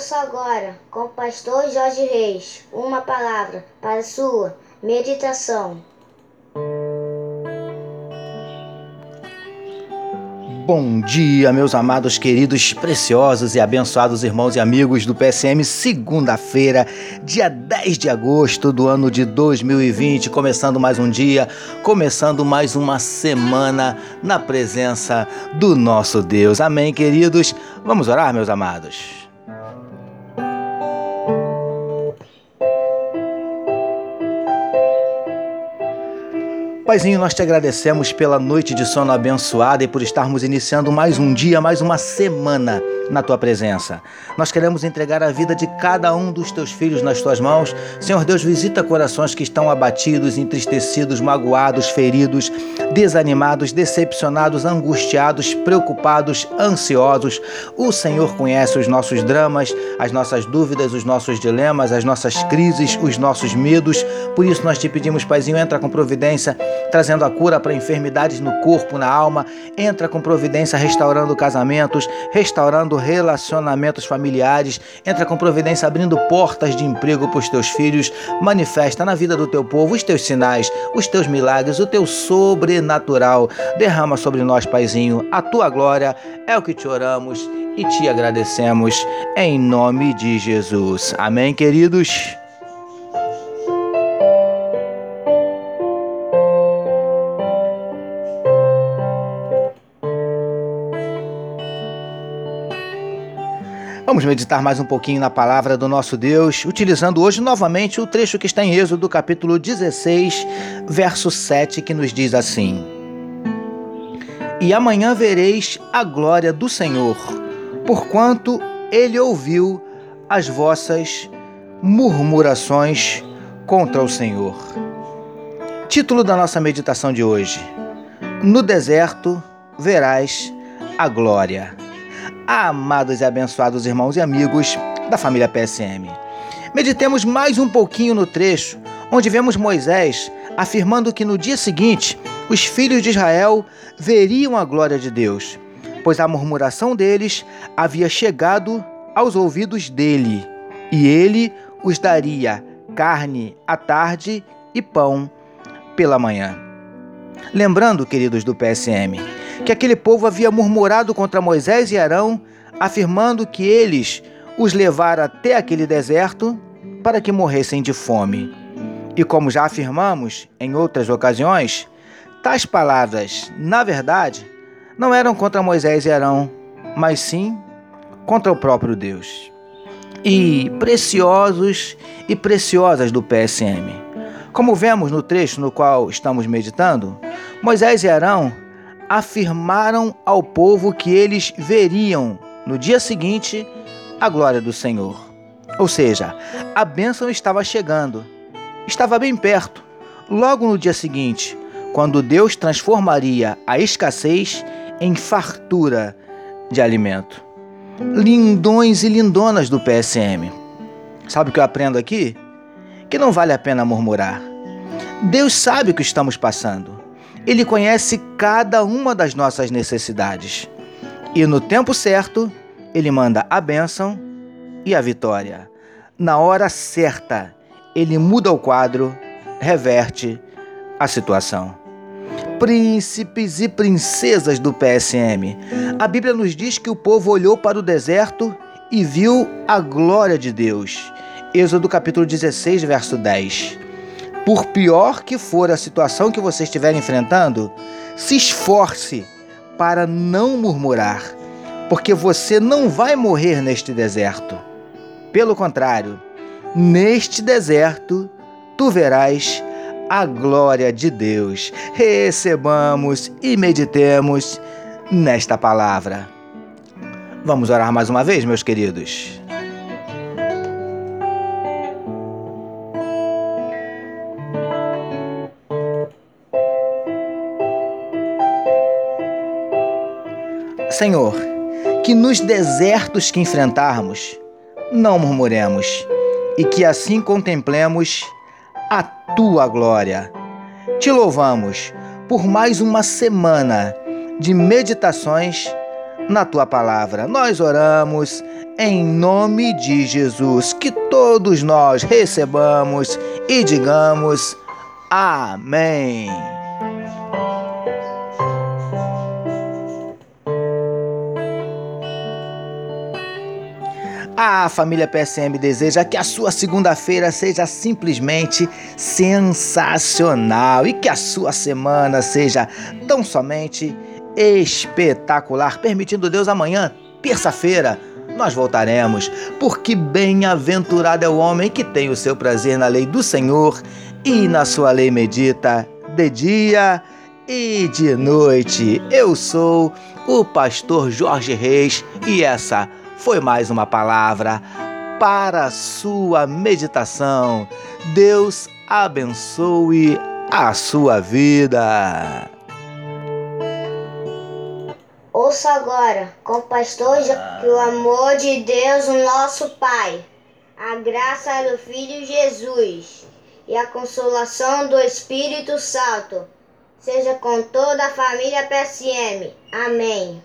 Ouça agora, com o pastor Jorge Reis, uma palavra para sua meditação. Bom dia, meus amados, queridos, preciosos e abençoados irmãos e amigos do PSM, segunda-feira, dia 10 de agosto do ano de 2020, começando mais um dia, começando mais uma semana na presença do nosso Deus. Amém, queridos? Vamos orar, meus amados. Paizinho, nós te agradecemos pela noite de sono abençoada e por estarmos iniciando mais um dia, mais uma semana na tua presença. Nós queremos entregar a vida de cada um dos teus filhos nas tuas mãos. Senhor Deus, visita corações que estão abatidos, entristecidos, magoados, feridos, desanimados, decepcionados, angustiados, preocupados, ansiosos. O Senhor conhece os nossos dramas, as nossas dúvidas, os nossos dilemas, as nossas crises, os nossos medos. Por isso nós te pedimos, Paizinho, entra com providência trazendo a cura para enfermidades no corpo, na alma. Entra com providência restaurando casamentos, restaurando relacionamentos familiares. Entra com providência abrindo portas de emprego para os teus filhos. Manifesta na vida do teu povo os teus sinais, os teus milagres, o teu sobrenatural. Derrama sobre nós, Paizinho, a tua glória. É o que te oramos e te agradecemos em nome de Jesus. Amém, queridos. Vamos meditar mais um pouquinho na palavra do nosso Deus, utilizando hoje novamente o trecho que está em Êxodo, capítulo 16, verso 7, que nos diz assim: E amanhã vereis a glória do Senhor, porquanto ele ouviu as vossas murmurações contra o Senhor. Título da nossa meditação de hoje: No deserto verás a glória amados e abençoados irmãos e amigos da família PSM. Meditemos mais um pouquinho no trecho onde vemos Moisés afirmando que no dia seguinte os filhos de Israel veriam a glória de Deus, pois a murmuração deles havia chegado aos ouvidos dele, e ele os daria carne à tarde e pão pela manhã. Lembrando, queridos do PSM, que aquele povo havia murmurado contra Moisés e Arão, afirmando que eles os levaram até aquele deserto para que morressem de fome. E como já afirmamos em outras ocasiões, tais palavras, na verdade, não eram contra Moisés e Arão, mas sim contra o próprio Deus. E preciosos e preciosas do PSM. Como vemos no trecho no qual estamos meditando, Moisés e Arão afirmaram ao povo que eles veriam no dia seguinte a glória do Senhor. Ou seja, a bênção estava chegando, estava bem perto, logo no dia seguinte, quando Deus transformaria a escassez em fartura de alimento. Lindões e lindonas do PSM. Sabe o que eu aprendo aqui? Que não vale a pena murmurar. Deus sabe o que estamos passando. Ele conhece cada uma das nossas necessidades. E no tempo certo, ele manda a bênção e a vitória. Na hora certa, ele muda o quadro, reverte a situação. Príncipes e princesas do PSM. A Bíblia nos diz que o povo olhou para o deserto e viu a glória de Deus. Êxodo capítulo 16, verso 10. Por pior que for a situação que você estiver enfrentando, se esforce para não murmurar, porque você não vai morrer neste deserto. Pelo contrário, neste deserto tu verás a glória de Deus. Recebamos e meditemos nesta palavra. Vamos orar mais uma vez, meus queridos. Senhor, que nos desertos que enfrentarmos, não murmuremos, e que assim contemplemos a tua glória. Te louvamos por mais uma semana de meditações na tua palavra. Nós oramos em nome de Jesus, que todos nós recebamos e digamos amém. A família PSM deseja que a sua segunda-feira seja simplesmente sensacional e que a sua semana seja tão somente espetacular, permitindo Deus amanhã, terça-feira, nós voltaremos, porque bem-aventurado é o homem que tem o seu prazer na lei do Senhor e na sua lei medita de dia e de noite. Eu sou o pastor Jorge Reis e essa foi mais uma palavra para a sua meditação. Deus abençoe a sua vida. Ouça agora, com pastor, que o amor de Deus, o nosso Pai, a graça do Filho Jesus e a consolação do Espírito Santo seja com toda a família PSM. Amém.